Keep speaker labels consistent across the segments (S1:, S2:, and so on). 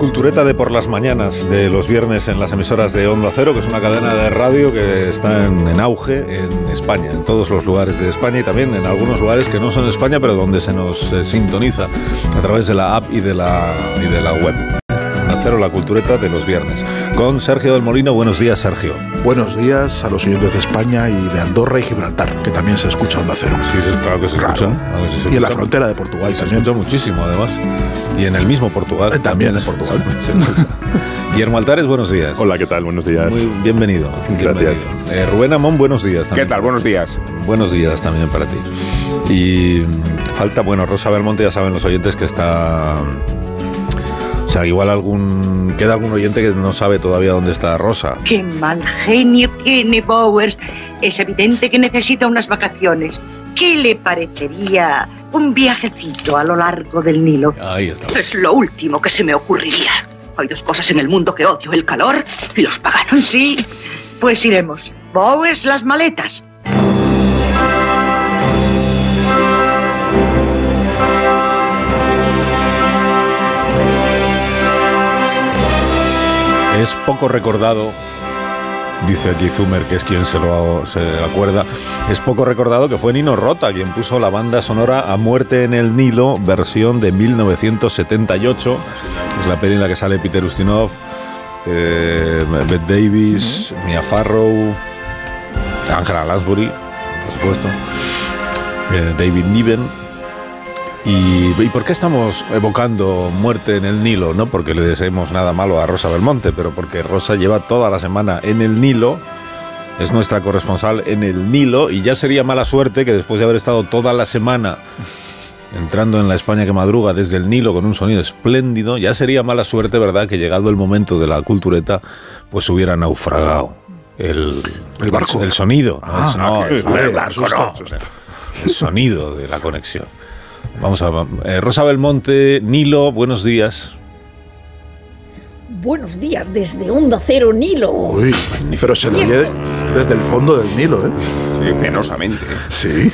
S1: Cultureta de por las mañanas de los viernes en las emisoras de Onda Cero, que es una cadena de radio que está en, en auge en España, en todos los lugares de España y también en algunos lugares que no son España, pero donde se nos eh, sintoniza a través de la app y de la, y de la web. Onda Cero, la cultureta de los viernes. Con Sergio del Molino. Buenos días, Sergio.
S2: Buenos días a los oyentes de España y de Andorra y Gibraltar, que también se escucha Onda Cero.
S1: Sí, claro que se
S2: Claro.
S1: escucha. Se
S2: Y en la frontera de Portugal
S1: se escucha muchísimo, además. Y en el mismo Portugal.
S2: Eh, también en Portugal.
S1: Guillermo Altares, buenos días.
S3: Hola, ¿qué tal? Buenos días.
S1: Muy bienvenido.
S3: Gracias.
S1: bienvenido. Eh, Rubén Amón, buenos días.
S4: ¿Qué
S1: también.
S4: tal? Buenos días.
S1: Buenos días también para ti. Y falta, bueno, Rosa Belmonte, ya saben los oyentes que está... O sea, igual algún... Queda algún oyente que no sabe todavía dónde está Rosa.
S5: Qué mal genio tiene Bowers. Es evidente que necesita unas vacaciones. ¿Qué le parecería un viajecito a lo largo del Nilo?
S1: Ahí está.
S5: Es lo último que se me ocurriría. Hay dos cosas en el mundo que odio, el calor y los paganos. Sí, pues iremos. Bowers, las maletas.
S1: Es poco recordado, dice aquí Zumer, que es quien se lo se acuerda, es poco recordado que fue Nino Rota quien puso la banda sonora A Muerte en el Nilo, versión de 1978, que es la peli en la que sale Peter Ustinov, eh, Bette Davis, Mia Farrow, Angela Lansbury, por supuesto, eh, David Niven. Y, ¿Y por qué estamos evocando muerte en el Nilo? No porque le deseemos nada malo a Rosa Belmonte, pero porque Rosa lleva toda la semana en el Nilo, es nuestra corresponsal en el Nilo, y ya sería mala suerte que después de haber estado toda la semana entrando en la España que madruga desde el Nilo con un sonido espléndido, ya sería mala suerte, ¿verdad?, que llegado el momento de la cultureta, pues hubiera naufragado el,
S2: El barco.
S1: el sonido. ¿no?
S2: Ah,
S1: El- no, el-
S2: hombre,
S1: el-
S2: barco no.
S1: el sonido de la conexión. Vamos a eh, Rosa Belmonte, Nilo, buenos días.
S6: Buenos días desde Onda Cero Nilo.
S2: Uy, pero se lo oye desde el fondo del Nilo, ¿eh?
S4: Sí, penosamente.
S2: Sí.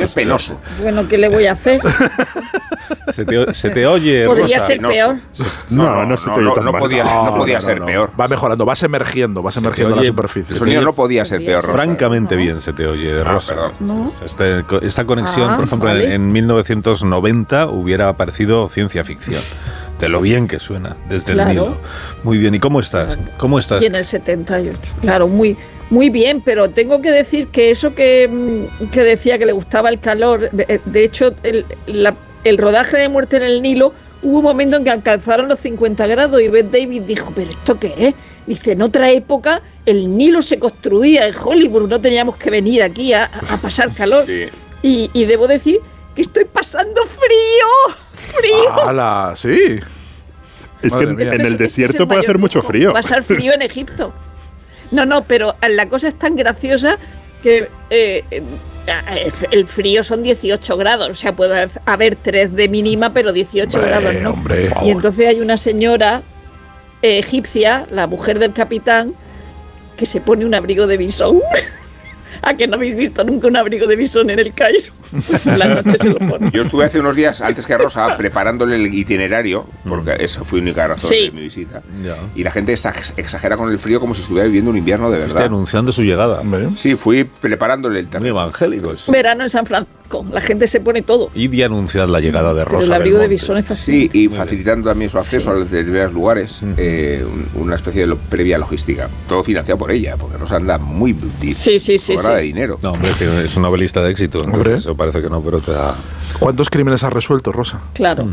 S4: es penoso.
S6: Bueno, ¿qué le voy a hacer?
S1: Se te, se te oye,
S6: Podría
S1: Rosa.
S6: ser
S4: no,
S6: peor.
S3: No, no, se te oye tan
S4: no
S3: mal.
S4: podía, no podía ser peor.
S2: Va mejorando, vas emergiendo, vas emergiendo
S1: oye-
S2: la superficie.
S4: El sonido no podía ser peor, Rosa.
S1: Francamente bien se te oye,
S4: Ah,
S1: Rosa. Este- esta conexión,
S6: Ah,
S1: por ejemplo, en-
S6: vale.
S1: en 1990 hubiera parecido ciencia ficción. De lo bien que suena desde el. Nilo. Muy bien. ¿Y cómo estás? ¿Cómo estás?
S6: Y en el 78. Claro, muy, muy bien, pero tengo que decir que eso que, mm, que decía que le gustaba el calor, de, de hecho, el, la- el rodaje de Muerte en el Nilo, hubo un momento en que alcanzaron los 50 grados y Beth David dijo, ¿pero esto qué es? Dice, en otra época el Nilo se construía en Hollywood, no teníamos que venir aquí a, a pasar calor.
S4: Sí.
S6: Y, y debo decir que estoy pasando frío. Frío.
S2: ¡Hala! Sí.
S3: Es
S2: Madre
S3: que en,
S2: mía.
S3: en
S6: Este es-
S3: el
S6: es
S3: desierto
S6: el
S3: puede hacer mucho frío.
S6: Pasar frío en Egipto. No, no, pero la cosa es tan graciosa que eh, el frío son 18 grados. O sea, puede haber 3 de mínima, pero 18
S2: Hombre,
S6: grados no.
S2: hombre.
S6: Y entonces hay una señora eh, egipcia, la mujer del capitán, que se pone un abrigo de bisón. ¿A que no habéis visto nunca un abrigo de bisón en el Cairo? Por la noche se lo pone.
S4: Yo estuve hace unos días, antes que Rosa, preparándole el itinerario, porque esa fue la única razón
S6: Sí.
S4: de mi visita.
S1: Ya.
S4: Y la gente exa- exagera con el frío como si estuviera viviendo un invierno de
S1: Estoy
S4: verdad.
S1: anunciando su llegada.
S4: Sí, fui preparándole el
S1: Muy
S4: terreno.
S1: evangélicos.
S6: Verano en San Francisco. La gente se pone todo.
S1: Y de anunciar la llegada de
S6: Pero
S1: Rosa
S6: el abrigo de. Bisón es
S4: Sí,
S6: fascinante.
S4: y facilitando también su acceso a determinados lugares, eh, un- una especie de lo- previa logística. Todo financiado por ella, porque Rosa anda muy
S6: Sí, sí, sí, sí.
S4: de dinero.
S1: No, hombre, es una novelista de éxito. entonces. Eso parece que no, pero te da...
S2: ¿Cuántos crímenes has resuelto, Rosa?
S6: Claro.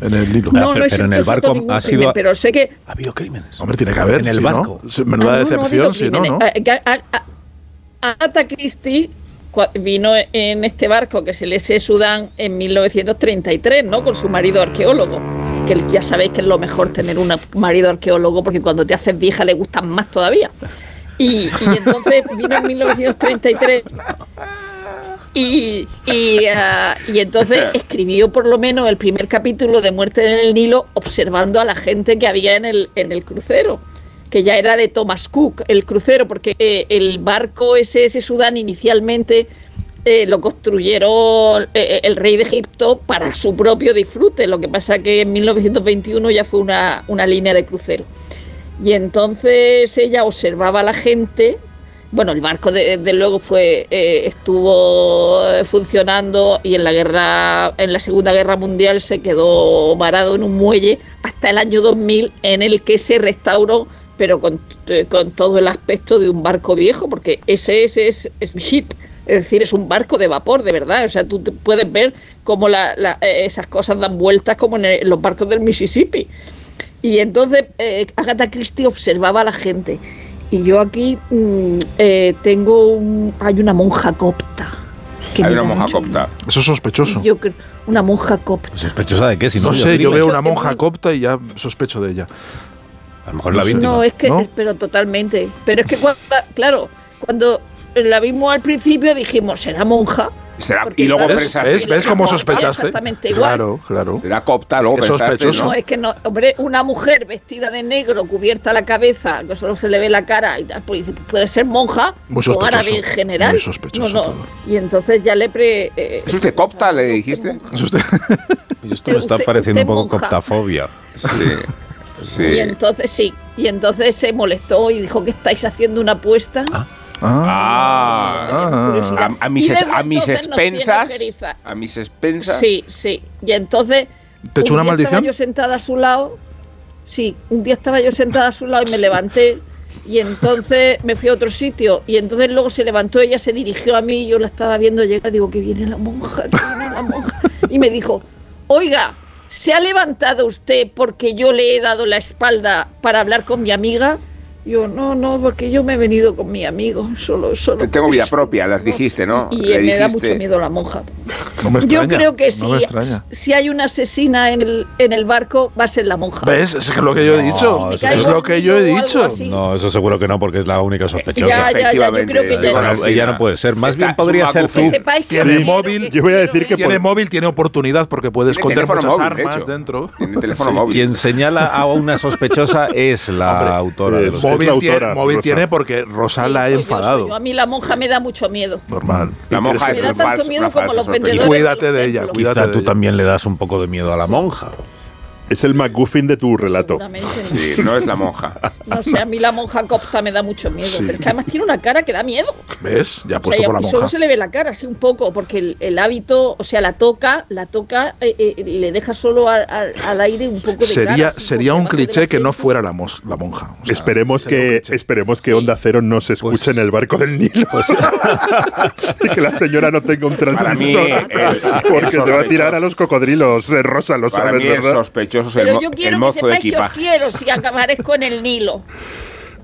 S2: En el.
S1: Ah,
S6: No,
S1: pero-
S6: no
S1: pero en el barco ha
S6: crimen,
S1: sido-
S6: pero sé que
S1: Ha habido crímenes.
S2: Hombre, tiene que haber.
S1: En el
S2: si
S1: barco.
S2: No, Sí, menuda
S6: Ah, no, no ha
S2: decepción,
S6: habido
S2: si no,
S6: crímenes.
S2: ¿no?
S6: Ah, que- a- a- Agatha Christie cua- vino en este barco que es el S. Sudán en 1933, ¿no? Con su marido arqueólogo. Que ya sabéis que es lo mejor tener un marido arqueólogo porque cuando te haces vieja le gustan más todavía. Y, entonces vino en 1933 y, y, ah, y entonces escribió por lo menos el primer capítulo de Muerte en el Nilo observando a la gente que había en el, en el crucero, que ya era de Thomas Cook, el crucero, porque eh, el barco SS Sudán inicialmente eh, lo construyeron eh, el rey de Egipto para su propio disfrute, lo que pasa que en 1921 ya fue una, una línea de crucero. Y entonces ella observaba a la gente. Bueno, el barco de, de luego fue estuvo funcionando y en la guerra, en la Segunda Guerra Mundial se quedó varado en un muelle hasta el año 2000 en el que se restauró, pero con, eh, con todo el aspecto de un barco viejo, porque ese es, es, es ship, es decir, es un barco de vapor, de verdad. O sea, tú te puedes ver cómo la- la- eh, esas cosas dan vueltas como en, el- en los barcos del Mississippi. Y entonces eh, Agatha Christie observaba a la gente. Y yo aquí mm, eh, tengo un, hay una monja copta. que
S4: Hay una monja
S6: mucho
S4: copta.
S2: Eso es sospechoso.
S6: miedo. Yo creo- una monja copta.
S1: ¿Sospechosa de qué? Si
S2: No sé, yo veo una monja copta y ya sospecho de ella.
S1: A lo mejor la
S2: No sé.
S1: víctima.
S6: No, es que,
S2: ¿no?
S6: pero totalmente. Pero es que, cuando, claro, cuando la vimos al principio dijimos, será monja.
S4: Será- y luego
S2: ¿Ves?
S4: pensaste,
S2: ¿Ves? ¿Ves cómo sospechaste?
S6: Exactamente igual.
S2: Claro, claro.
S4: Será copta, luego
S2: Es que
S4: pensaste,
S2: sospechoso.
S6: Es que no, hombre, una mujer vestida de negro, cubierta la cabeza, que solo se le ve la cara, y pues puede ser monja
S2: Muy
S6: o
S2: sospechoso,
S6: árabe en general.
S2: muy sospechoso
S6: No, no.
S2: todo.
S6: Y entonces ya le pre. eh,
S4: ¿Es usted copta, le dijiste?
S2: Es usted-
S1: Y esto me está
S6: Usted-
S1: pareciendo un poco
S6: monja.
S1: coptafobia.
S4: Sí. Sí.
S6: Y entonces sí, y entonces se molestó y dijo que estáis haciendo una apuesta.
S2: Ah,
S4: Ah,
S6: Curiosidad.
S4: a, a mis,
S6: Y
S4: es- a mis expensas. A mis expensas.
S6: Sí, sí. Y entonces.
S2: ¿Te echó
S6: un
S2: una
S6: día
S2: maldición?
S6: Estaba yo sentada a su lado. Sí, un día estaba yo sentada a su lado y me levanté. Y entonces me fui a otro sitio. Y entonces luego se levantó, ella se dirigió a mí. Yo la estaba viendo llegar. Digo, que viene la monja, que viene la monja. Y me dijo, oiga, ¿se ha levantado usted porque yo le he dado la espalda para hablar con mi amiga? Yo, no, no, porque yo me he venido con mi amigo. Solo, solo.
S4: Te- Tengo vida
S6: eso".
S4: propia, las dijiste, ¿no?
S6: Y
S4: Le
S6: me da mucho miedo la monja.
S2: no me
S6: Yo
S2: extraña.
S6: creo que si,
S2: No
S6: si hay una asesina en el, en el barco, va a ser la monja.
S2: ¿Ves? Es lo que yo he dicho.
S1: Si
S2: es lo que yo he dicho.
S1: No, eso seguro que no, porque es la única sospechosa.
S6: Ya, ya, yo creo que
S1: no, ella no puede ser. Más
S4: Está
S1: bien podría ser tú.
S6: Que
S2: móvil,
S6: que
S3: yo voy a decir que
S6: ¿eh?
S2: Tiene móvil, tiene oportunidad porque puede esconder muchas
S4: móvil,
S2: armas dentro.
S4: Tiene teléfono móvil.
S1: Quien señala a una sospechosa es la autora de
S3: es-
S1: los
S3: la
S2: Móvil,
S3: autora,
S2: tiene, móvil tiene porque Rosa
S6: Sí,
S2: la ha enfadado.
S6: yo. A mí la monja me da mucho miedo.
S2: Normal.
S4: La
S2: ¿Y
S4: monja es
S6: Me da tanto
S4: falso-
S6: miedo
S4: una
S6: como los
S4: sospechosa.
S2: Y
S6: vendedores.
S2: cuídate de ella, cuídate
S1: Quizá
S2: de
S1: tú
S2: ella.
S1: también le das un poco de miedo a la monja.
S3: Es el McGuffin de tu relato.
S4: Sí, no es la monja.
S6: No sé, a mí la monja copta me da mucho miedo.
S2: Sí.
S6: Pero es que además tiene una cara que da miedo.
S2: ¿Ves? Ya
S6: O sea,
S2: puesto por la
S6: a- y solo
S2: monja.
S6: se le ve la cara, así un poco, porque el, el hábito, o sea, la toca, la toca, eh, eh, le deja solo al, aire un poco de
S2: Sería,
S6: cara,
S2: sería un cliché que no fuera la, mos- la monja. O sea,
S3: Esperemos que, esperemos que
S6: Sí.
S3: Onda Cero no se escuche
S1: Pues-
S3: en el barco del Nilo. y que la señora no tenga un
S4: Para mí,
S3: transistor.
S4: el-
S3: porque
S4: el
S3: te va a tirar a los cocodrilos. Eh, Rosa, lo
S4: Para
S3: sabes, ¿verdad?
S4: sospechoso el,
S6: Pero
S4: mo-
S6: yo
S4: el
S6: quiero que
S4: mozo de
S6: sepáis que os quiero si aparezco en el Nilo.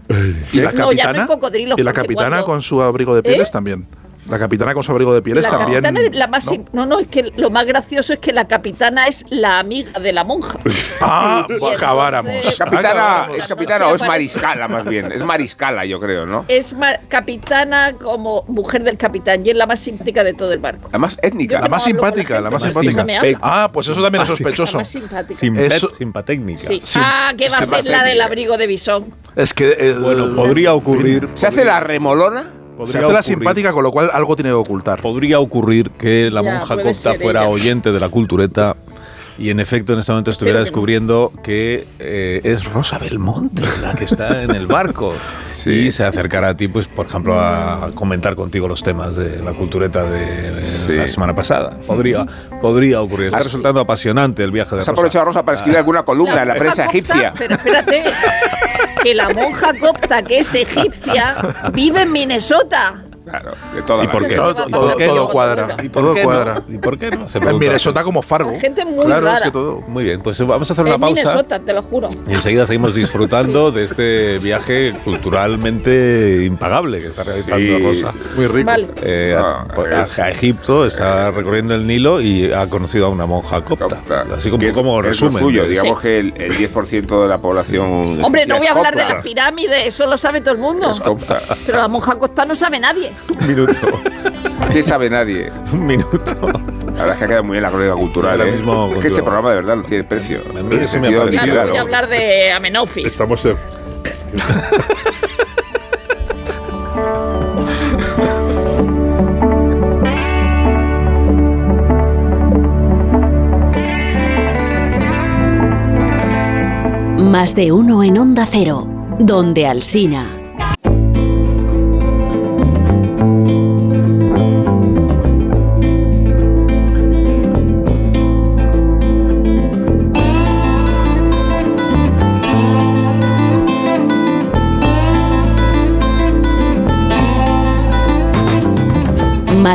S2: ¿Y la
S6: No, ya no hay
S2: capitana?
S6: cocodrilos,
S2: ¿Y la capitana
S6: cuando-
S2: con su abrigo de pieles
S6: ¿Eh?
S2: también? La capitana con su abrigo de pieles
S6: La
S2: también.
S6: capitana es la más
S2: ¿no?
S6: ¿no? no, es que lo más gracioso es que la capitana es la amiga de la monja.
S2: Ah,
S6: entonces-
S2: acabáramos.
S4: Capitana,
S2: Acabáramos.
S4: ¿Es capitana
S6: No
S4: o es mariscala más bien? Es mariscala, yo creo, ¿no?
S6: Es capitana como mujer del capitán y es la más simpática de todo el barco.
S4: La más étnica.
S2: La más simpática,
S6: la
S2: la más simpática. Ah, pues eso también es
S6: La
S2: sospechoso.
S6: más simpática.
S1: Simpatécnica.
S6: Sí.
S2: Sí.
S6: Ah, que va a ser la del abrigo de bisón.
S2: Es que. el-
S1: Bueno, podría ocurrir.
S4: ¿Se hace la remolona?
S2: Se
S1: podría
S2: hace la simpática, con lo cual algo tiene que ocultar.
S1: Podría ocurrir que la
S6: Ya,
S1: monja copta fuera
S6: ella.
S1: oyente de la cultureta y en efecto en este momento estuviera
S6: Espero que no.
S1: descubriendo que eh, es Rosa Belmonte la que está en el barco
S4: Sí.
S1: y se acercara a ti, pues por ejemplo, a comentar contigo los temas de la cultureta de eh,
S4: Sí.
S1: la semana pasada. Podría, podría ocurrir. Está
S4: Has-
S1: resultando apasionante el viaje de Rosa.
S4: aprovechado, Rosa, para escribir alguna columna en la prensa
S6: copta,
S4: egipcia.
S6: Pero espérate, que la monja copta, que es egipcia, vive en Minnesota.
S4: Claro, de toda
S1: ¿Y
S4: la
S1: por qué?
S2: Todo,
S6: ¿Por
S2: todo,
S6: qué
S2: todo
S6: no?
S2: cuadra.
S1: ¿Y por
S2: Todo
S1: qué no?
S2: cuadra.
S1: ¿Y por qué no? Se
S2: En. Minnesota como Fargo.
S6: La gente muy
S2: claro,
S6: rara.
S2: es que todo.
S1: Muy bien, pues vamos a hacer una
S6: en
S1: pausa.
S6: Minnesota, te lo juro.
S1: Y enseguida seguimos disfrutando de este viaje culturalmente impagable que está realizando
S4: Sí.
S1: Rosa.
S2: Muy rico.
S6: Vale.
S1: Eh, a-
S4: Ah,
S1: a,
S4: es-
S1: a Egipto, está recorriendo el Nilo y ha conocido a una monja copta.
S4: Copta.
S1: Así como,
S4: Que-
S1: como resumen.
S4: suyo,
S1: de-
S4: digamos
S6: Sí.
S4: que el, el 10% de la población.
S6: Hombre, no voy a hablar de
S4: copta.
S6: las pirámides, eso lo sabe todo el mundo.
S4: Copta.
S6: Pero la monja costa no sabe nadie.
S1: Un minuto.
S4: ¿Qué sabe nadie?
S1: un minuto.
S4: La verdad es que ha quedado muy bien la crónica cultural. ¿eh?
S1: mismo
S4: es que este programa de verdad no tiene precio.
S1: A mí
S4: En
S1: sí me ha parecido.
S6: Claro, voy a hablar de Amenofis.
S3: Estamos en-
S7: Más de uno en Onda Cero, donde Alsina.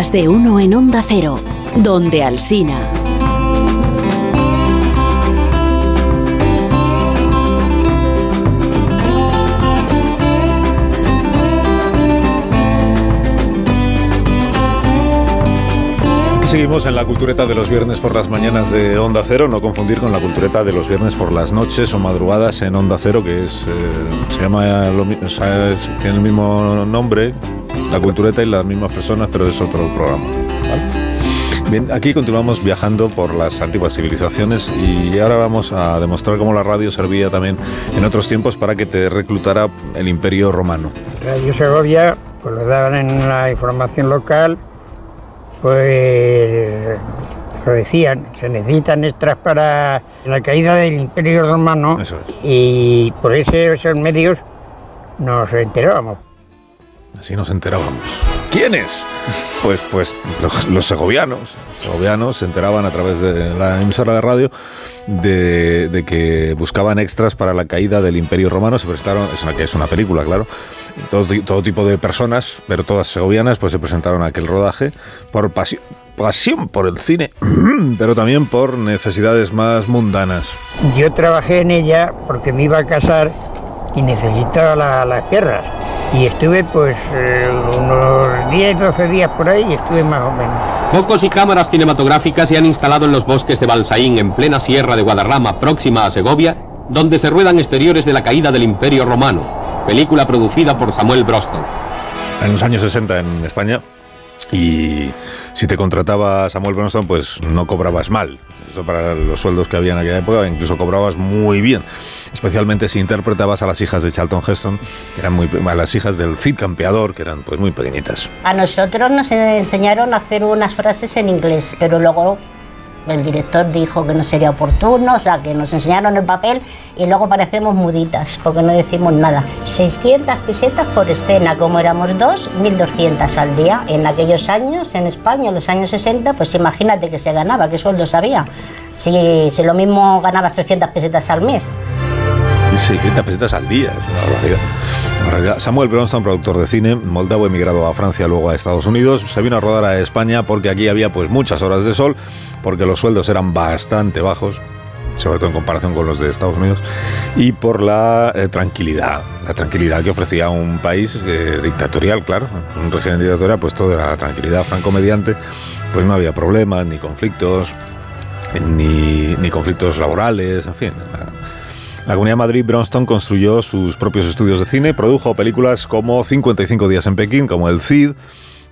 S7: De uno en Onda Cero, donde Alsina.
S1: Seguimos en la cultureta de los viernes por las mañanas de Onda Cero, no confundir con la cultureta de los viernes por las noches o madrugadas en Onda Cero, que es eh, se llama tiene el mismo nombre, la cultureta y las mismas personas, pero es otro programa. ¿vale? Bien, aquí continuamos viajando por las antiguas civilizaciones y ahora vamos a demostrar cómo la radio servía también en otros tiempos para que te reclutara el Imperio Romano.
S8: Radio Segovia, pues lo daban en la información local, pues lo decían, se necesitan extras para la caída del Imperio Romano
S1: es.
S8: y por esos medios nos enterábamos.
S1: Así nos enterábamos. ¿Quiénes? Pues, pues los, segovianos. Segovianos se enteraban a través de la emisora de radio de, que buscaban extras para la caída del Imperio Romano. Se prestaron, es una, que es una película, claro. Todo, todo tipo de personas, pero todas segovianas, pues se presentaron a aquel rodaje por pasión, pasión por el cine, pero también por necesidades más mundanas.
S8: Yo trabajé en ella porque me iba a casar y necesitaba la- las tierras. Y estuve pues eh, unos 10, 12 días por ahí y estuve más o menos.
S9: Focos y cámaras cinematográficas se han instalado en los bosques de Balsaín, en plena sierra de Guadarrama, próxima a Segovia, donde se ruedan exteriores de la caída del Imperio Romano, película producida por Samuel Broston.
S1: en los años 60 en España y si te contrataba Samuel Bronston pues no cobrabas mal. Eso para los sueldos que había en aquella época, incluso cobrabas muy bien. Especialmente si interpretabas a las hijas de Charlton Heston, que eran muy a las hijas del Cid Campeador, que eran pues muy pequeñitas.
S10: A nosotros nos enseñaron a hacer unas frases en inglés, pero luego el director dijo que no sería oportuno, o sea, que nos enseñaron el papel y luego parecemos muditas, porque no decimos nada. 600 pesetas por escena, como éramos dos, 1200 al día. En aquellos años, en España, en los años 60, pues imagínate que se ganaba, qué sueldos había. Si, si lo mismo ganabas 300 pesetas al mes.
S1: 600 pesetas al día, es una barbaridad. Samuel Bronston, productor de cine, moldavo emigrado a Francia, luego a Estados Unidos, se vino a rodar a España porque aquí había pues muchas horas de sol, porque los sueldos eran bastante bajos, sobre todo en comparación con los de Estados Unidos, y por la eh, tranquilidad, la tranquilidad que ofrecía un país eh, dictatorial, claro, un régimen dictatorial, pues toda la tranquilidad franco-mediante, pues no había problemas, ni conflictos, ni conflictos laborales, en fin. La- Comunidad de Madrid, Bronston construyó sus propios estudios de cine, produjo películas como 55 días en Pekín, como El Cid,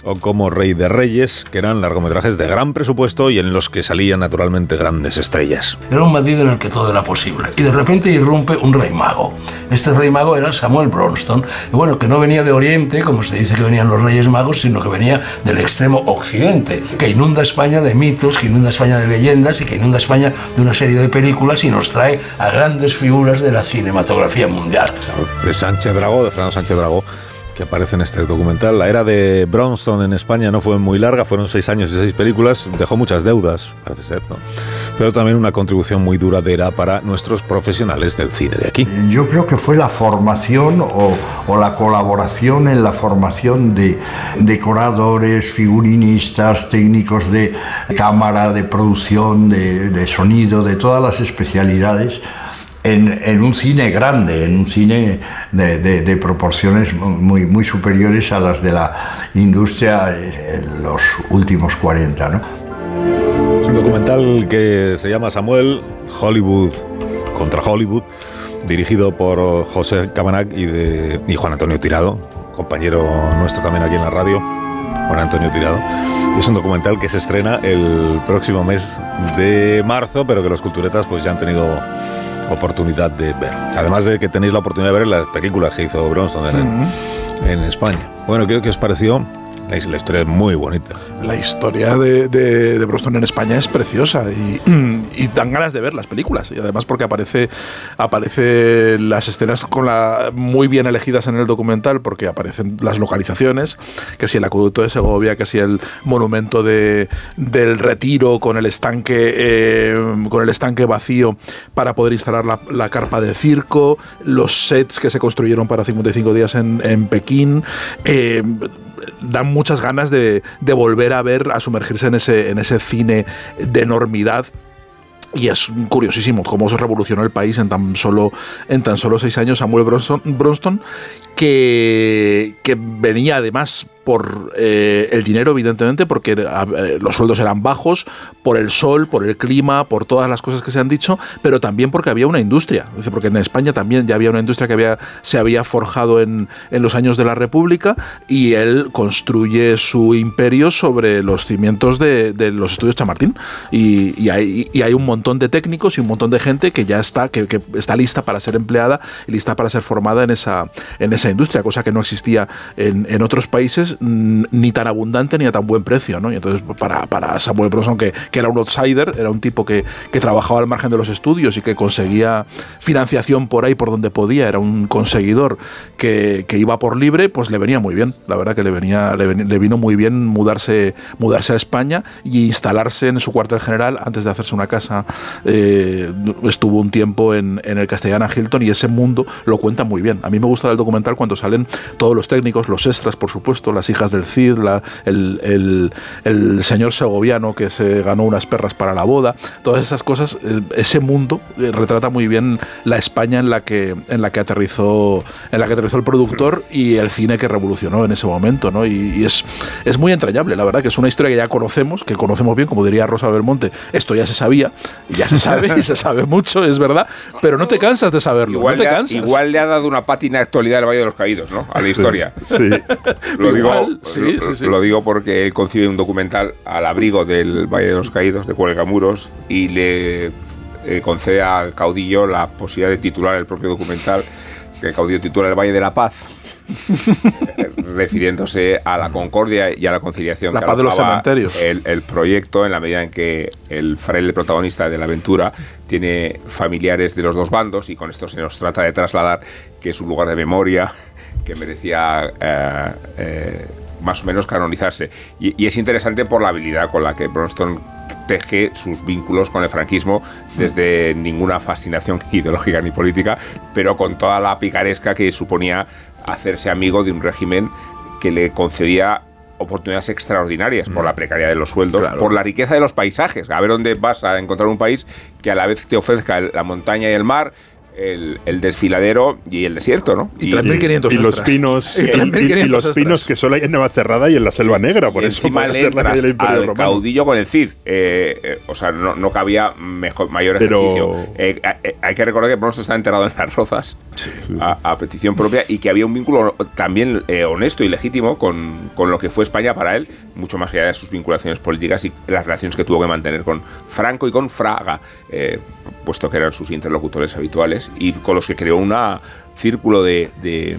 S1: o como Rey de Reyes, que eran largometrajes de gran presupuesto y en los que salían naturalmente grandes estrellas.
S11: Era un Madrid en el que todo era posible. Y de repente irrumpe un rey mago. Este rey mago era Samuel Bronston. Y bueno, que no venía de Oriente, como se dice que venían los reyes magos, sino que venía del extremo occidente, que inunda España de mitos, que inunda España de leyendas y que inunda España de una serie de películas y nos trae a grandes figuras de la cinematografía mundial.
S1: De Sánchez Dragó, de Fernando Sánchez Dragó que aparece en este documental. La era de Bronston en España no fue muy larga, fueron seis años y seis películas, dejó muchas deudas, parece ser, ¿no? pero también una contribución muy duradera para nuestros profesionales del cine de aquí.
S12: Yo creo que fue la formación o, o la colaboración en la formación de decoradores, figurinistas, técnicos de cámara, de producción, de sonido, de todas las especialidades en, un cine grande, en un cine de, proporciones muy, muy superiores a las de la industria en los últimos 40. ¿no?
S1: Es un documental que se llama Samuel Hollywood contra Hollywood, dirigido por José Cabanac y, de, y Juan Antonio Tirado, compañero nuestro también aquí en la radio, Juan Antonio Tirado. Es un documental que se estrena el próximo mes de marzo, pero que los culturetas pues ya han tenido oportunidad de ver. Además de que tenéis la oportunidad de ver las películas que hizo Bronson en, uh -huh. en España. Bueno, ¿qué, ¿qué os pareció? La, historia es muy bonita.
S2: La historia de, de, de Bronston en España es preciosa y, y, dan ganas de ver las películas. Y además porque aparece, aparece las escenas con la, muy bien elegidas en el documental porque aparecen las localizaciones, que si el acueducto de Segovia, que si el monumento de, del retiro con el estanque, eh, con el estanque vacío para poder instalar la, la, carpa de circo, los sets que se construyeron para 55 días en, en Pekín. Eh, dan muchas ganas de, volver a ver, a sumergirse en ese, en ese cine de enormidad. Y es curiosísimo cómo se revolucionó el país en tan solo, en tan solo seis años Samuel Bronston, que venía además por eh, el dinero, evidentemente, porque eh, los sueldos eran bajos, por el sol, por el clima, por todas las cosas que se han dicho, pero también porque había una industria. Porque en España también ya había una industria que había, se había forjado en, en los años de la República y él construye su imperio sobre los cimientos de, los estudios Chamartín. Y, hay, un montón de técnicos y un montón de gente que ya está, que, está lista para ser empleada y lista para ser formada en esa, en esa industria, cosa que no existía en otros países ni tan abundante ni a tan buen precio, ¿no? Y entonces para, para Samuel Bronson, que, que, era un outsider, era un tipo que, que, trabajaba al margen de los estudios y que conseguía financiación por ahí por donde podía, era un conseguidor que, que iba por libre, pues le venía muy bien, la verdad que le venía, le, vino muy bien mudarse, mudarse a España y instalarse en su cuartel general antes de hacerse una casa. Eh, estuvo un tiempo en, en el Castellana Hilton y ese mundo lo cuenta muy bien. A mí me gusta el documental cuando salen todos los técnicos, los extras, por supuesto, las hijas del Cid, la, el, el, el, señor segoviano que se ganó unas perras para la boda, todas esas cosas, eh, ese mundo eh, retrata muy bien la España en la que en la que aterrizó en la que aterrizó el productor y el cine que revolucionó en ese momento, ¿no? Y, y es, es muy entrañable, la verdad que es una historia que ya conocemos, que conocemos bien, como diría Rosa Belmonte, esto ya se sabía, ya se sabe y se sabe mucho, es verdad, pero no te cansas de saberlo,
S4: igual
S2: no te
S4: le ha,
S2: cansas.
S4: Igual le ha dado una pátina actualidad al Valle de los Caídos, ¿no? A la historia.
S2: Sí. sí.
S4: lo digo,
S2: igual, sí,
S4: lo,
S2: sí, sí.
S4: lo digo porque él concibe un documental al abrigo del Valle de los Caídos, de Cuelgamuros, y le eh, concede al caudillo la posibilidad de titular el propio documental, que el caudillo titula El Valle de la Paz, refiriéndose a la concordia y a la conciliación
S2: la
S4: que
S2: paz de los cementerios.
S4: El, el, proyecto en la medida en que el fraile protagonista de la aventura tiene familiares de los dos bandos y con esto se nos trata de trasladar que es un lugar de memoria que merecía eh, eh, más o menos canonizarse. Y, y, es interesante por la habilidad con la que Bronston teje sus vínculos con el franquismo desde ninguna fascinación ideológica ni política, pero con toda la picaresca que suponía hacerse amigo de un régimen que le concedía oportunidades extraordinarias por la precariedad de los sueldos, claro. por la riqueza de los paisajes. A ver dónde vas a encontrar un país que a la vez te ofrezca la montaña y el mar, el, el desfiladero y el desierto, ¿no?
S2: Y 3.500
S3: y los pinos
S2: Y
S3: y,
S2: 3.500
S3: y los
S2: extras.
S3: pinos que solo hay en Navacerrada y en la Selva Negra, por
S4: y
S3: eso
S4: encima le
S3: la del
S4: al
S3: Romano.
S4: caudillo con el Cid. Eh, eh, o sea, no, no cabía mejor, mayor
S3: Pero-
S4: ejercicio. Eh, eh, hay que recordar que Bronson está enterrado en las rozas a, a petición propia y que había un vínculo también eh, honesto y legítimo con, con lo que fue España para él, mucho más allá de sus vinculaciones políticas y las relaciones que tuvo que mantener con Franco y con Fraga, eh, puesto que eran sus interlocutores habituales y con los que creó un círculo de, de-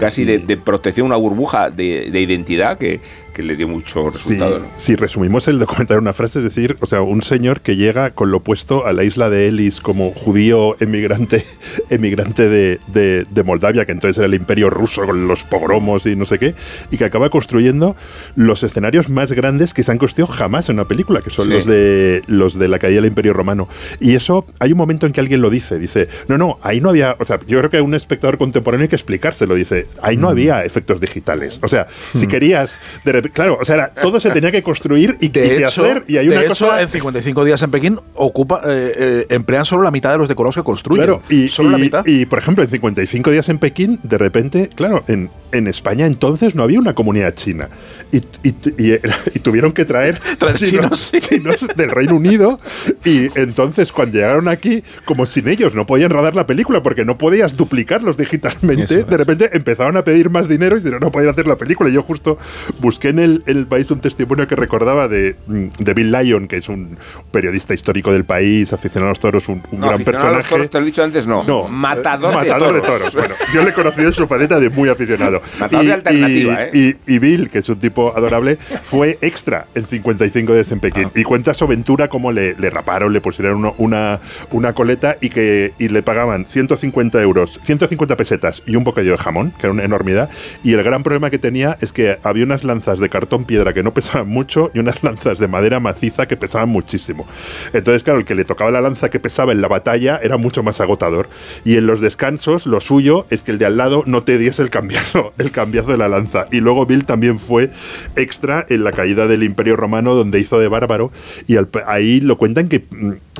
S4: casi de, de protección, una burbuja de, de identidad que, que le dio mucho
S3: Sí,
S4: resultado. ¿no?
S3: si resumimos el documental en una frase, es decir, o sea, un señor que llega con lo opuesto a la isla de Elis como judío emigrante, emigrante de, de- de Moldavia, que entonces era el imperio ruso con los pogromos y no sé qué, y que acaba construyendo los escenarios más grandes que se han construido jamás en una película, que son
S4: Sí.
S3: los de los de la caída del imperio romano. Y eso, hay un momento en que alguien lo dice, dice, no, no, ahí no había, o sea, yo creo que a un espectador contemporáneo hay que explicárselo, dice, ahí
S4: Mm.
S3: no había efectos digitales. O sea, si querías, de repente, claro, o sea, era- todo se tenía que construir y, y
S2: De
S3: que
S2: hecho,
S3: hacer, y hay
S2: de
S3: una
S2: hecho,
S3: cosa...
S2: en 55 días en Pekín ocupa, eh, eh, emplean solo la mitad de los decorados que construyen.
S3: Claro, y,
S2: solo la
S3: y-
S2: mitad.
S3: y, por ejemplo, en 55 días en Pekín, de repente, claro, en, en España entonces no había una comunidad china. Y, y- y- y tuvieron que traer,
S2: Traer chinos,
S3: chinos del Reino Unido. Y entonces, cuando llegaron aquí, como sin ellos no podían rodar la película porque no podías duplicarlos digitalmente, de repente empezaron a pedir más dinero y dijeron, no podían hacer la película. Y yo justo busqué en el, el país un testimonio que recordaba de, mm, de Bill Lyon, que es un periodista histórico del país, aficionado a los toros, un, un
S4: No,
S3: gran
S4: aficionado a los
S3: personaje.
S4: toros, te lo he dicho antes, no.
S3: No,
S4: matador,
S3: matador
S4: de
S3: de
S4: toros.
S3: toros. Bueno, yo le he conocido en su faceta de muy aficionado.
S4: Matador de alternativa, ¿eh?
S3: y- y Bill, que es un tipo adorable, fue extra en 55 días en Pekín.
S4: Ah.
S3: Y cuenta su aventura como le, le raparon, le pusieron uno- una, una coleta y que y le pagaban 150 euros, 150 pesetas y un bocadillo de jamón, que era una enormidad. Y el gran problema que tenía es que había unas lanzas de cartón piedra que no pesaban mucho y unas lanzas de madera maciza que pesaban muchísimo. Entonces, claro, el que le tocaba la lanza que pesaba en la batalla era mucho más agotador. Y en los descansos, lo suyo es que el de al lado no te diese el cambiazo, el cambiazo de la lanza. Y luego Bill también fue extra en la caída del Imperio Romano, donde hizo de bárbaro. Y al- ahí lo cuentan que.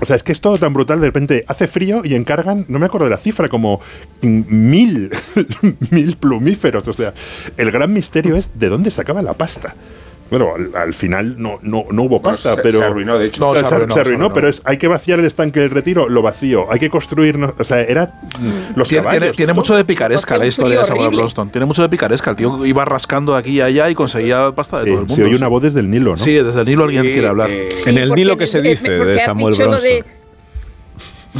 S3: O sea, es que es todo tan brutal. De repente hace frío y encargan, no me acuerdo de la cifra, como mil, mil plumíferos. O sea, el gran misterio es de dónde sacaba la pasta. Bueno, al, al final no, no, no hubo pasta,
S4: se-
S3: pero.
S4: se arruinó, de hecho.
S3: No, se,
S4: se arruinó,
S3: se pero es, hay que vaciar el estanque del retiro, lo vacío. Hay que construir. no- O sea, era. mm, Los
S2: Tiene,
S3: caballos.
S2: tiene- tiene mucho de picaresca la historia de Samuel. Bronston. Tiene mucho de picaresca. El tío iba rascando aquí y allá y conseguía pasta de
S3: Sí,
S2: todo el mundo.
S3: se oye una voz desde el Nilo, ¿no?
S2: Sí, desde el Nilo alguien quiere hablar.
S1: en el
S6: porque
S1: Nilo que se
S6: eh,
S1: dice de
S6: has
S1: Samuel
S6: de-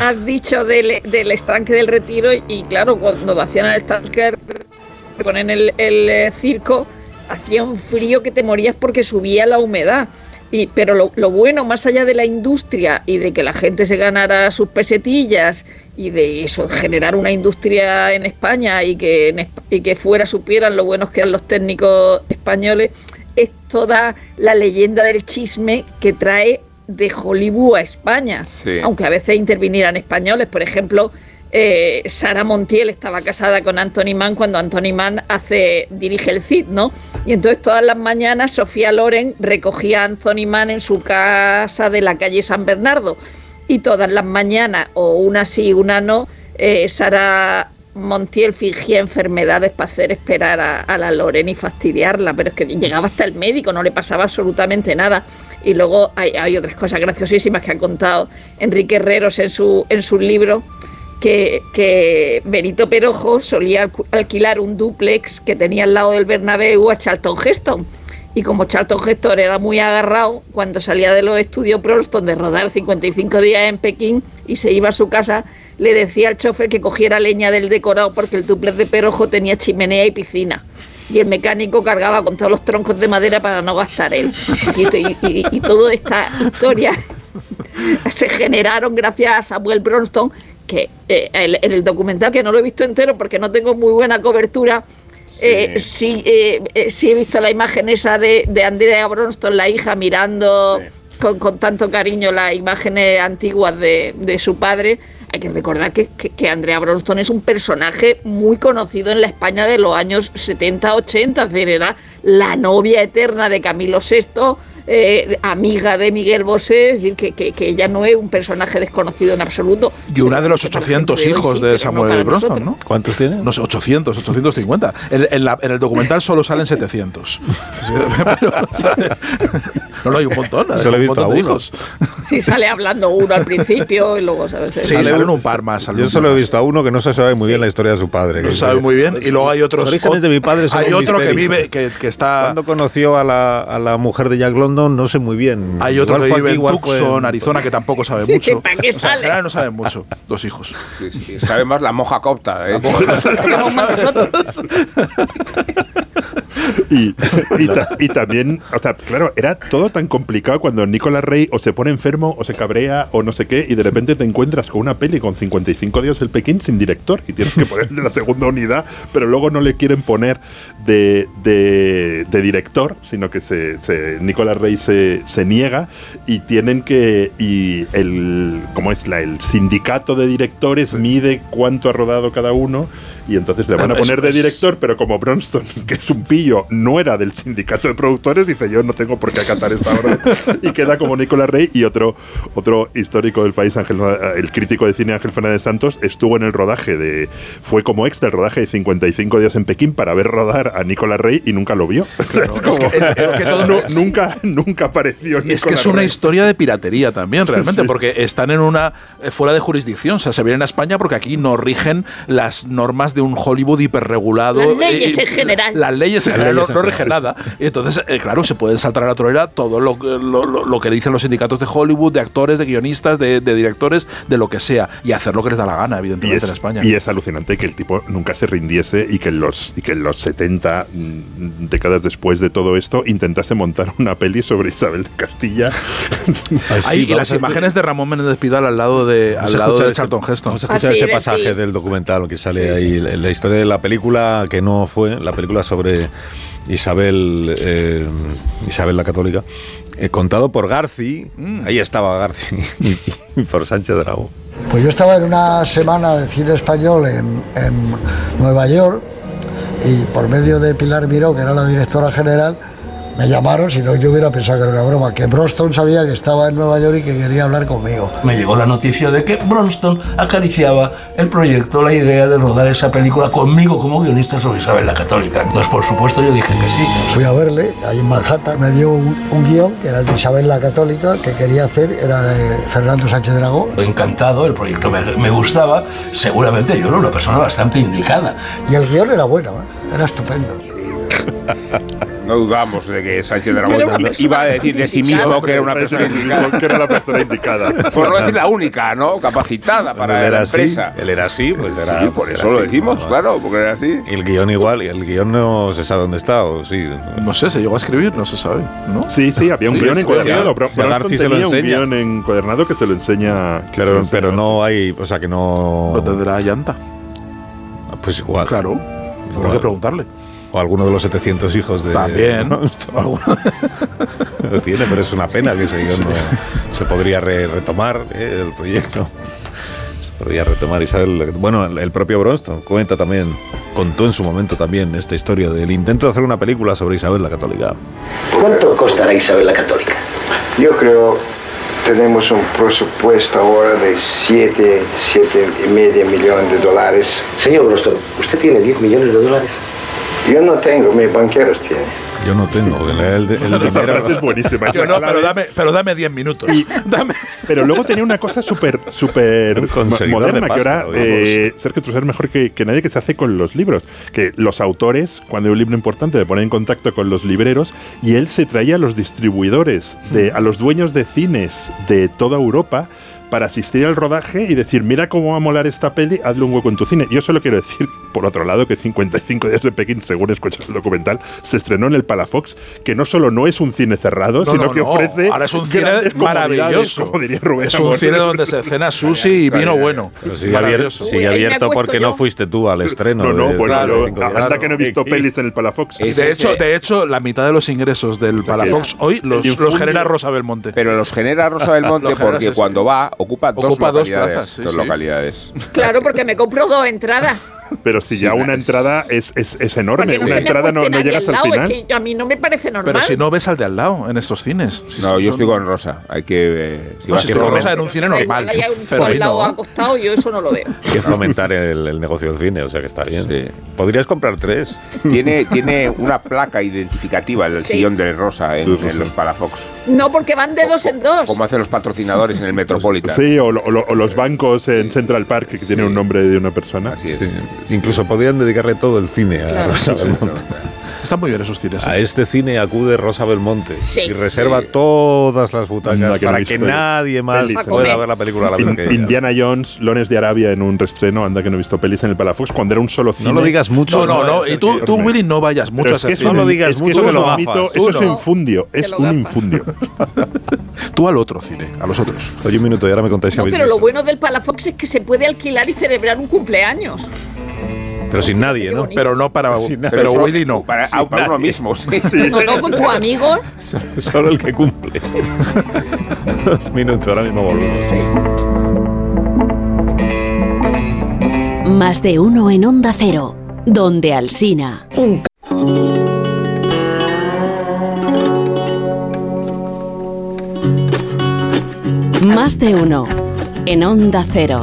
S6: has dicho del, del estanque del retiro y claro, cuando vacían el estanque, ponen el, el, eh, circo, hacía un frío que te morías porque subía la humedad. Y, pero lo, lo bueno, más allá de la industria y de que la gente se ganara sus pesetillas y de eso, generar una industria en España y que, en y que fuera supieran lo buenos que eran los técnicos españoles, es toda la leyenda del chisme que trae de Hollywood a España.
S4: Sí.
S6: Aunque a veces intervinieran españoles. Por ejemplo, eh, Sara Montiel estaba casada con Anthony Mann cuando Anthony Mann hace, dirige el CID, ¿no? Y entonces todas las mañanas Sofía Loren recogía a Anthony Mann en su casa de la calle San Bernardo. Y todas las mañanas, o una sí, una no, eh, Sara Montiel fingía enfermedades para hacer esperar a, la Loren y fastidiarla, pero es que llegaba hasta el médico, no le pasaba absolutamente nada. Y luego hay, hay otras cosas graciosísimas que ha contado Enrique Herreros en su, en su libro, que, Benito Perojo solía alquilar un duplex que tenía al lado del Bernabéu a Charlton Heston. Y como Charlton Heston era muy agarrado, cuando salía de los estudios Bronston de rodar 55 días en Pekín y se iba a su casa, le decía al chofer que cogiera leña del decorado porque el duplex de Perojo tenía chimenea y piscina. Y el mecánico cargaba con todos los troncos de madera para no gastar él. Y- y- y toda esta historia se generaron gracias a Samuel Bronston, que eh, el- en el documental, que no lo he visto entero porque no tengo muy buena cobertura, eh, sí, eh, eh, sí he visto la imagen esa de, de Andrea Bronston, la hija, mirando con, con tanto cariño las imágenes antiguas de, de su padre. Hay que recordar que, que- que Andrea Bronston es un personaje muy conocido en la España de los años 70-80, es decir, era la novia eterna de Camilo VI, eh, amiga de Miguel Bosé, es decir, que, que, que ella no es un personaje desconocido en absoluto.
S2: Y una de los 800
S6: Pero
S2: hijos
S6: sí,
S2: de
S6: no
S2: Samuel Bronston,
S6: nosotros.
S2: ¿no?
S1: ¿Cuántos tiene?
S2: No sé, 800, 850. En, en la- en el documental solo salen 700. Sí, pero, no, no, hay un montón.
S1: Solo he
S2: un
S1: visto a uno.
S2: hijos.
S6: Sí, sale hablando uno al principio y luego, ¿sabes?
S2: Sí, salen un par más.
S1: Yo solo he visto a uno que no se sabe muy bien la historia de su padre.
S2: No
S1: que
S2: se sabe muy bien. Y luego hay otros.
S1: Los orígenes de mi padre son
S2: Hay
S1: un
S2: otro que vive, que, que está.
S1: Cuando conoció a la, a la mujer de Jack London, no sé muy bien.
S2: Hay otro
S1: Igual
S2: que vive
S1: aquí,
S2: en Tucson, Arizona, que tampoco sabe mucho.
S6: ¿Para qué
S2: O sea, en general no saben mucho los hijos.
S4: Sí, sí, sabe más la moja copta. ¿eh?
S6: Tenemos más nosotros.
S3: Y, y, ta- y también, o sea, claro, era todo tan complicado cuando Nicolás Rey o se pone enfermo o se cabrea o no sé qué y de repente te encuentras con una peli con 55 días el Pekín sin director y tienes que ponerle la segunda unidad, pero luego no le quieren poner de, de- de director, sino que se, se- Nicolás Rey se, se niega y tienen que, y el, ¿cómo es? La, el sindicato de directores mide cuánto ha rodado cada uno y entonces le van a poner de director, pero como Bronston, que es un pillo, no era del sindicato de productores, dice yo no tengo por qué acatar esta orden. y queda como Nicolás Rey y otro, otro histórico del país, Ángel, el crítico de cine Ángel Fernández Santos, estuvo en el rodaje de, fue como ex del rodaje de 55 días en Pekín para ver rodar a Nicolás Rey y nunca lo vio. Es como-
S2: es que- es que todo-
S3: no- nunca, nunca apareció
S2: es que es una
S3: Rey.
S2: historia de piratería también, realmente,
S3: sí.
S2: porque están en una eh, fuera de jurisdicción, o sea, se vienen a España porque aquí no rigen las normas de un Hollywood hiperregulado.
S6: Las leyes
S2: eh,
S6: en general.
S2: Las leyes en
S1: Las
S2: general no,
S1: leyes
S2: no nada. Entonces, eh, claro, se pueden saltar a la torera todo lo, que- lo, lo- lo que dicen los sindicatos de Hollywood, de actores, de guionistas, de, de directores, de lo que sea, y hacer lo que les da la gana, evidentemente,
S3: es,
S2: en España.
S3: y es alucinante que el tipo nunca se rindiese y que en los, y que en los 70 mm, décadas después de todo esto intentase montar una peli sobre Isabel de Castilla.
S2: Ahí, y las imágenes de Ramón Menéndez Pidal al lado de, al lado de Charlton Heston.
S1: Vamos a escuchar ese pasaje del documental que sale ahí, la, la historia de la película que no fue, la película sobre Isabel, eh, Isabel la Católica, eh, contado por Garci,
S2: Mm.
S1: ahí estaba Garci, y, y por Sánchez Dragó.
S13: Pues yo estaba en una semana de cine español en, en Nueva York y por medio de Pilar Miró, que era la directora general, me llamaron, si no yo hubiera pensado que era una broma, que Broston sabía que estaba en Nueva York y que quería hablar conmigo.
S11: Me llegó la noticia de que Bronston acariciaba el proyecto, la idea de rodar esa película conmigo como guionista sobre Isabel la Católica. Entonces, por supuesto, yo dije que sí.
S13: Fui a verle, ahí en Manhattan, me dio un, un guion que era el de Isabel la Católica, que quería hacer, era de Fernando Sánchez Dragó.
S11: Encantado, el proyecto me, me gustaba. Seguramente yo era una persona bastante indicada.
S13: Y el guion era bueno, ¿eh? era estupendo.
S4: No dudamos de que Sánchez Dragón iba a decir de sí mismo que era una persona indicada.
S3: que era la persona indicada.
S4: Por no decir la única, ¿no? Capacitada para
S1: él
S4: la empresa.
S1: así, él era así, pues era.
S4: sí, por
S1: pues
S4: eso
S1: era
S4: lo
S1: así,
S4: decimos,
S1: ¿no?
S4: claro, porque era así.
S1: Y el guion igual, y el guion no se sabe dónde está, o sí.
S2: No sé, se llegó a escribir, no se sabe, ¿no?
S3: Sí, sí, había un
S2: Sí, guion
S3: encuadernado.
S1: Garci
S3: Bronston
S1: se lo
S3: tenía un
S1: enseña.
S3: guion encuadernado que se lo enseña. que se lo
S1: Pero,
S3: enseña.
S1: pero no hay, o sea que no.
S2: Lo tendrá llanta.
S1: Pues igual.
S2: Claro. Habrá que preguntarle.
S1: O alguno de los 700 hijos de.
S2: También.
S1: Bronston. Lo tiene, pero es una pena que ese guion no se podría re- retomar eh, el proyecto. Se podría retomar Isabel. Bueno, el, propio Bronston cuenta también, contó en su momento también esta historia del intento de hacer una película sobre Isabel la Católica.
S14: ¿Cuánto costará Isabel la Católica?
S15: Yo creo tenemos un presupuesto ahora de 7, 7 y medio millones de dólares.
S14: Señor Broston, ¿usted tiene 10 millones de dólares?
S15: Yo no tengo, mis banqueros tienen.
S1: Yo no tengo. El, el- el
S3: Esa
S1: dinero-
S3: frase es buenísima.
S2: Yo no, pero dame, pero dame 10 minutos. dame.
S3: Pero luego tenía una cosa súper súper moderna
S1: de
S3: que ahora
S1: pasta,
S3: eh, Sergio Trusser mejor que, que nadie que se hace con los libros. Que los autores, cuando hay un libro importante, le ponen en contacto con los libreros y él se traía a los distribuidores, de, a los dueños de cines de toda Europa para asistir al rodaje y decir, mira cómo va a molar esta peli, hazle un hueco en tu cine. Yo solo quiero decir, por otro lado, que 55 días de Pekín, según escuchas el documental, se estrenó en el Palafox, que no solo no es un cine cerrado,
S2: No,
S3: sino
S2: no,
S3: que
S2: no.
S3: ofrece
S2: Ahora es un cine maravilloso.
S3: como diría Rubén
S2: Es un
S3: Amor.
S2: cine donde se cena sushi y vino bueno.
S1: Pero sigue abierto,
S2: Maravilloso.
S1: sigue abierto porque
S6: yo.
S1: no fuiste tú al estreno.
S3: No, no,
S1: de-
S3: bueno,
S1: de
S3: yo-
S1: días.
S3: anda que no he visto
S1: Y-
S3: pelis en el Palafox.
S4: Es
S2: De hecho, de hecho, la mitad de los ingresos del Palafox hoy los, los genera Rosa Belmonte.
S4: Pero los genera Rosa del Monte
S2: Los genera,
S4: porque cuando va ocupa dos
S2: Ocupa dos
S4: localidades.
S2: plazas, sí,
S4: dos
S2: sí.
S4: localidades.
S6: Claro, porque me compro dos entradas.
S3: Pero si ya una entrada es, es, es enorme,
S6: no
S3: una entrada no, no llegas
S6: al lado,
S3: final.
S6: Es que a mí no me parece normal.
S2: Pero si no ves al de al lado en estos cines. Si
S4: No,
S2: son-
S4: yo estoy con Rosa. Hay que. eh,
S2: No,
S4: vas
S2: si
S4: a
S2: estoy con
S4: fomentar-
S2: Rosa en un cine normal.
S6: hay un
S2: pero
S6: al lado
S2: no.
S6: acostado, yo eso no lo veo.
S1: Hay que fomentar el, el negocio del cine, o sea que está bien. Podrías comprar tres.
S4: Tiene, tiene una placa identificativa el
S6: Sí.
S4: sillón de Rosa en, en los Palafox.
S6: No, porque van de dos en dos.
S4: Como hacen los patrocinadores en el Metropolitan.
S3: Sí, o, lo- o lo- o los bancos en Central Park que tiene un nombre de una persona.
S4: Así es.
S1: Sí. Incluso podrían dedicarle todo el cine a
S6: Claro.
S1: Rosa Belmonte.
S2: Están muy bien esos cines.
S1: A este cine acude Rosa Belmonte
S6: Sí.
S1: y reserva todas las butacas
S3: Anda, que no
S1: para
S3: he
S1: que nadie más
S3: pelis.
S1: pueda ver la película la
S3: In-
S1: que.
S3: Indiana Jones, Lones de Arabia en un restreno, anda que no he visto pelis en el Palafox, cuando era un solo cine.
S1: No lo digas mucho.
S2: No, no, no. Y tú, tú Willy, no vayas mucho
S3: Pero
S2: a
S3: es que
S2: ese
S3: eso
S1: No lo digas
S3: es
S1: mucho
S3: eso
S1: que
S3: es
S1: lo
S3: un
S1: gafas.
S3: eso es
S1: no.
S3: infundio, es un infundio.
S2: Tú al otro cine, a los otros.
S1: Oye, un minuto, y ahora me contáis que
S6: No,
S1: habéis
S6: pero lo bueno del Palafox es que se puede alquilar y celebrar un cumpleaños.
S1: Pero sin nadie, ¿no?
S2: Pero no para. Pero Willy no.
S4: Para, ah, para uno mismo, sí.
S6: No, no, con tus amigos.
S1: Solo el que cumple. Minuto, ahora mismo volvemos.
S7: Más de uno en Onda Cero, donde Alsina. Más de uno en Onda Cero.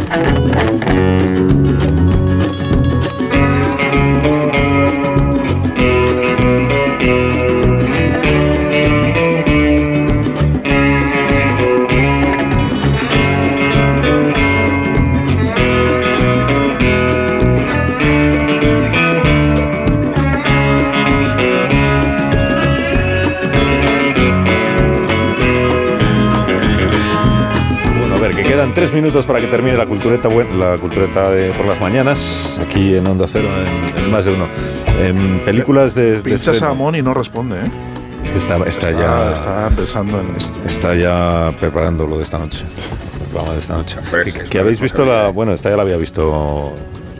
S1: Tres minutos para que termine la cultureta, buen- la cultureta de por las mañanas, aquí en Onda Cero, en, en más de uno. En películas de, de
S2: Pincha
S1: estreno.
S2: Samón y no responde, ¿eh?
S1: Es que está, está,
S2: Está,
S1: ya
S2: está pensando en.
S1: está ya preparando lo de esta noche. El programa de esta noche.
S4: Pero
S1: Que,
S4: que
S1: que habéis visto la, bueno, esta ya la había visto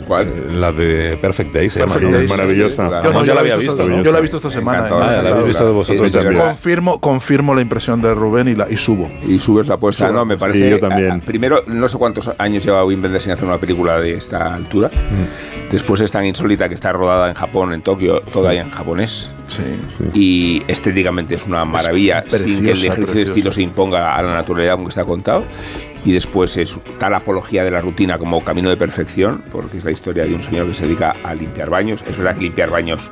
S4: ¿Cuál?
S1: la de Perfect Day se
S2: Perfect
S1: llama.
S3: Maravillosa.
S4: Sí,
S2: Yo no, yo
S1: la había
S2: he visto,
S1: visto,
S2: esta- yo la he visto esta semana.
S1: Ah, la habéis visto de vosotros
S4: Sí, sí,
S1: también.
S4: sí.
S2: Confirmo, confirmo la impresión de Rubén y, la, y subo.
S4: Y subes la apuesta.
S2: Subo.
S4: No, me
S3: Sí,
S4: parece.
S3: yo también.
S4: a- a- primero, no sé cuántos años lleva Wim Wenders sin hacer una película de esta altura.
S1: Mm.
S4: Después es tan insólita que está rodada en Japón, en Tokio, toda en japonés.
S2: Sí.
S4: Y estéticamente es una maravilla, sin que el
S2: preciosa,
S4: ejercicio de
S2: preciosa.
S4: estilo se imponga a la naturalidad con que está contado. Y después es tal apología de la rutina como camino de perfección, porque es la historia de un señor que se dedica a limpiar baños. Es verdad que limpiar baños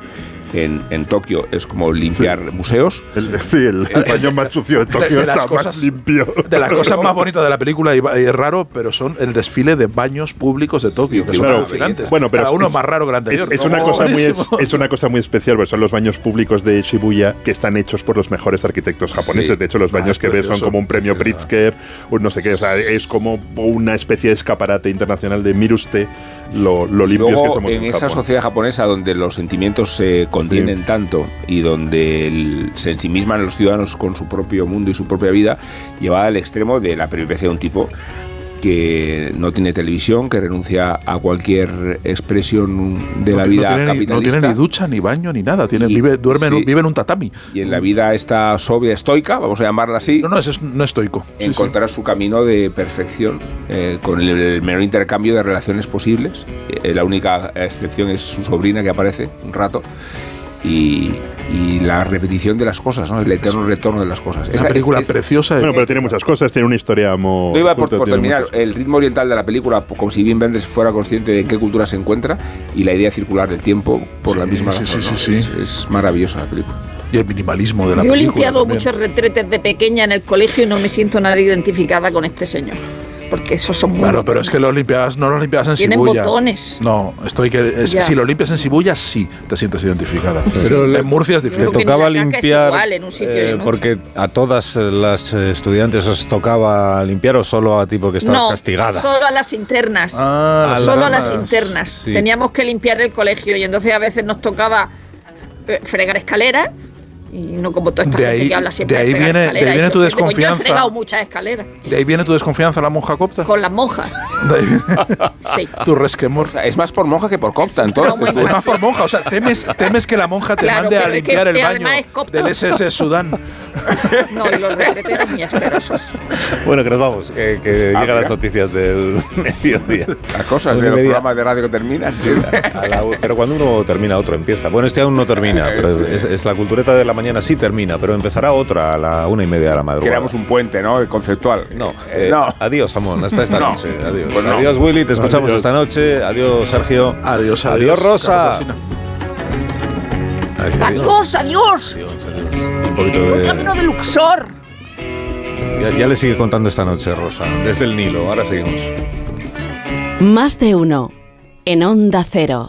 S4: en, en Tokio es como limpiar museos.
S3: El, sí, el, el baño más sucio de Tokio
S2: de las
S3: está
S2: cosas-
S3: más limpio.
S2: De las cosas más bonitas de la película, y, es raro, pero son el desfile de baños públicos de Tokio, que son
S3: Claro,
S2: alucinantes.
S3: Bueno, pero
S2: Cada uno
S3: es-
S2: más raro que el anterior.
S3: Es, una cosa muy es, una cosa muy especial, porque son los baños públicos de Shibuya que están hechos por los mejores arquitectos japoneses.
S4: Sí.
S3: De hecho, los
S2: Ah,
S3: baños que ves son como un premio
S2: Sí,
S3: Pritzker, un no sé qué. O sea, es como una especie de escaparate internacional de mire usted lo, lo limpios
S4: Luego,
S3: que somos
S4: en
S3: en,
S4: esa sociedad japonesa donde los sentimientos se contienen tanto y donde el- se ensimisman los ciudadanos con su propio mundo y su propia vida, llevada al extremo de la pervivencia de un tipo que no tiene televisión, que renuncia a cualquier expresión de
S2: No
S4: la vida
S2: no tiene, ni,
S4: capitalista.
S2: no tiene ni ducha, ni baño, ni nada. Tiene,
S4: Y-
S2: vive, duerme en un- vive en un tatami.
S4: Y en la vida esta sobria, estoica, vamos a llamarla así,
S2: No, no, eso es, no estoico. Sí.
S4: encontrar su camino de perfección eh, con el, el menor intercambio de relaciones posibles. Eh, la única excepción es su sobrina que aparece un rato. Y, y la repetición de las cosas, ¿no? el eterno retorno de las cosas.
S2: Es una película preciosa.
S3: Bueno, pero tiene muchas cosas, tiene una historia muy.
S4: No iba por, por terminar, el ritmo oriental de la película, como si Wim Wenders fuera consciente de en qué cultura se encuentra y la idea circular del tiempo por la
S2: Sí,
S4: misma
S2: sí,
S4: razón,
S2: sí,
S4: ¿no?
S2: sí,
S4: Es,
S2: sí.
S4: es maravillosa la película.
S2: Y el minimalismo de la
S6: Yo he
S2: película.
S6: limpiado
S2: también.
S6: muchos retretes de pequeña en el colegio y no me siento nada identificada con este señor. Porque esos son muy
S2: Claro, pero es que los limpiabas, no los limpiabas en
S6: Tienen botones.
S2: No, estoy que es- si lo limpias en Shibuya sí te sientes identificada.
S1: Pero
S2: en Murcia es
S1: Te
S2: difícil.
S6: Que
S1: tocaba limpiar
S6: igual en un sitio y
S1: eh,
S6: en
S1: porque a todas eh, las eh, estudiantes os tocaba limpiar o solo a ti porque estabas
S6: no,
S1: castigada.
S6: solo a las internas.
S2: Ah,
S1: las
S6: solo a las
S1: internas. Sí.
S6: Teníamos que limpiar el colegio y entonces a veces nos tocaba fregar escaleras y no como toda esta
S2: De
S6: gente
S2: ahí-
S6: que habla siempre
S2: de ahí
S6: fregar
S2: viene- de ahí viene tu
S6: gente, pues Yo he
S2: desconfianza.
S6: muchas escaleras
S2: De ahí viene tu desconfianza la monja copta.
S6: con las monjas.
S2: De ahí viene
S6: Sí.
S2: tu resquemor.
S4: O sea, es más por monja que por copta, entonces.
S2: Es más por monja, o sea, temes, temes que la monja te
S6: Claro,
S2: mande a
S6: pero es que
S2: limpiar el baño
S6: además es copta.
S2: del SS Sudán.
S6: No, y los retreteros muy asquerosos.
S1: Bueno, que nos vamos, que, que
S4: Ah,
S1: llegan las noticias del mediodía.
S4: Las cosas de los
S1: media.
S4: programas de radio que terminan.
S1: A la pero cuando uno termina, otro empieza. Bueno, este aún no termina, pero
S4: Sí.
S1: es, es la cultureta de la mañana sí termina, pero empezará otra a la una y media de la madrugada.
S4: Creamos un puente, ¿no? Conceptual.
S1: No, eh,
S4: no.
S1: Adiós, Jamón, hasta esta
S4: No.
S1: noche. Adiós.
S4: Pues no.
S1: adiós, Willy, te escuchamos
S2: Adiós.
S1: esta noche. Adiós, Sergio.
S2: Adiós, adiós.
S1: Adiós, Rosa.
S6: Adiós, adiós.
S1: Adiós, adiós. Un poquito de...
S6: camino de Luxor.
S1: Ya, ya le sigue contando esta noche, Rosa, desde el Nilo. Ahora seguimos.
S7: Más de uno. En Onda Cero.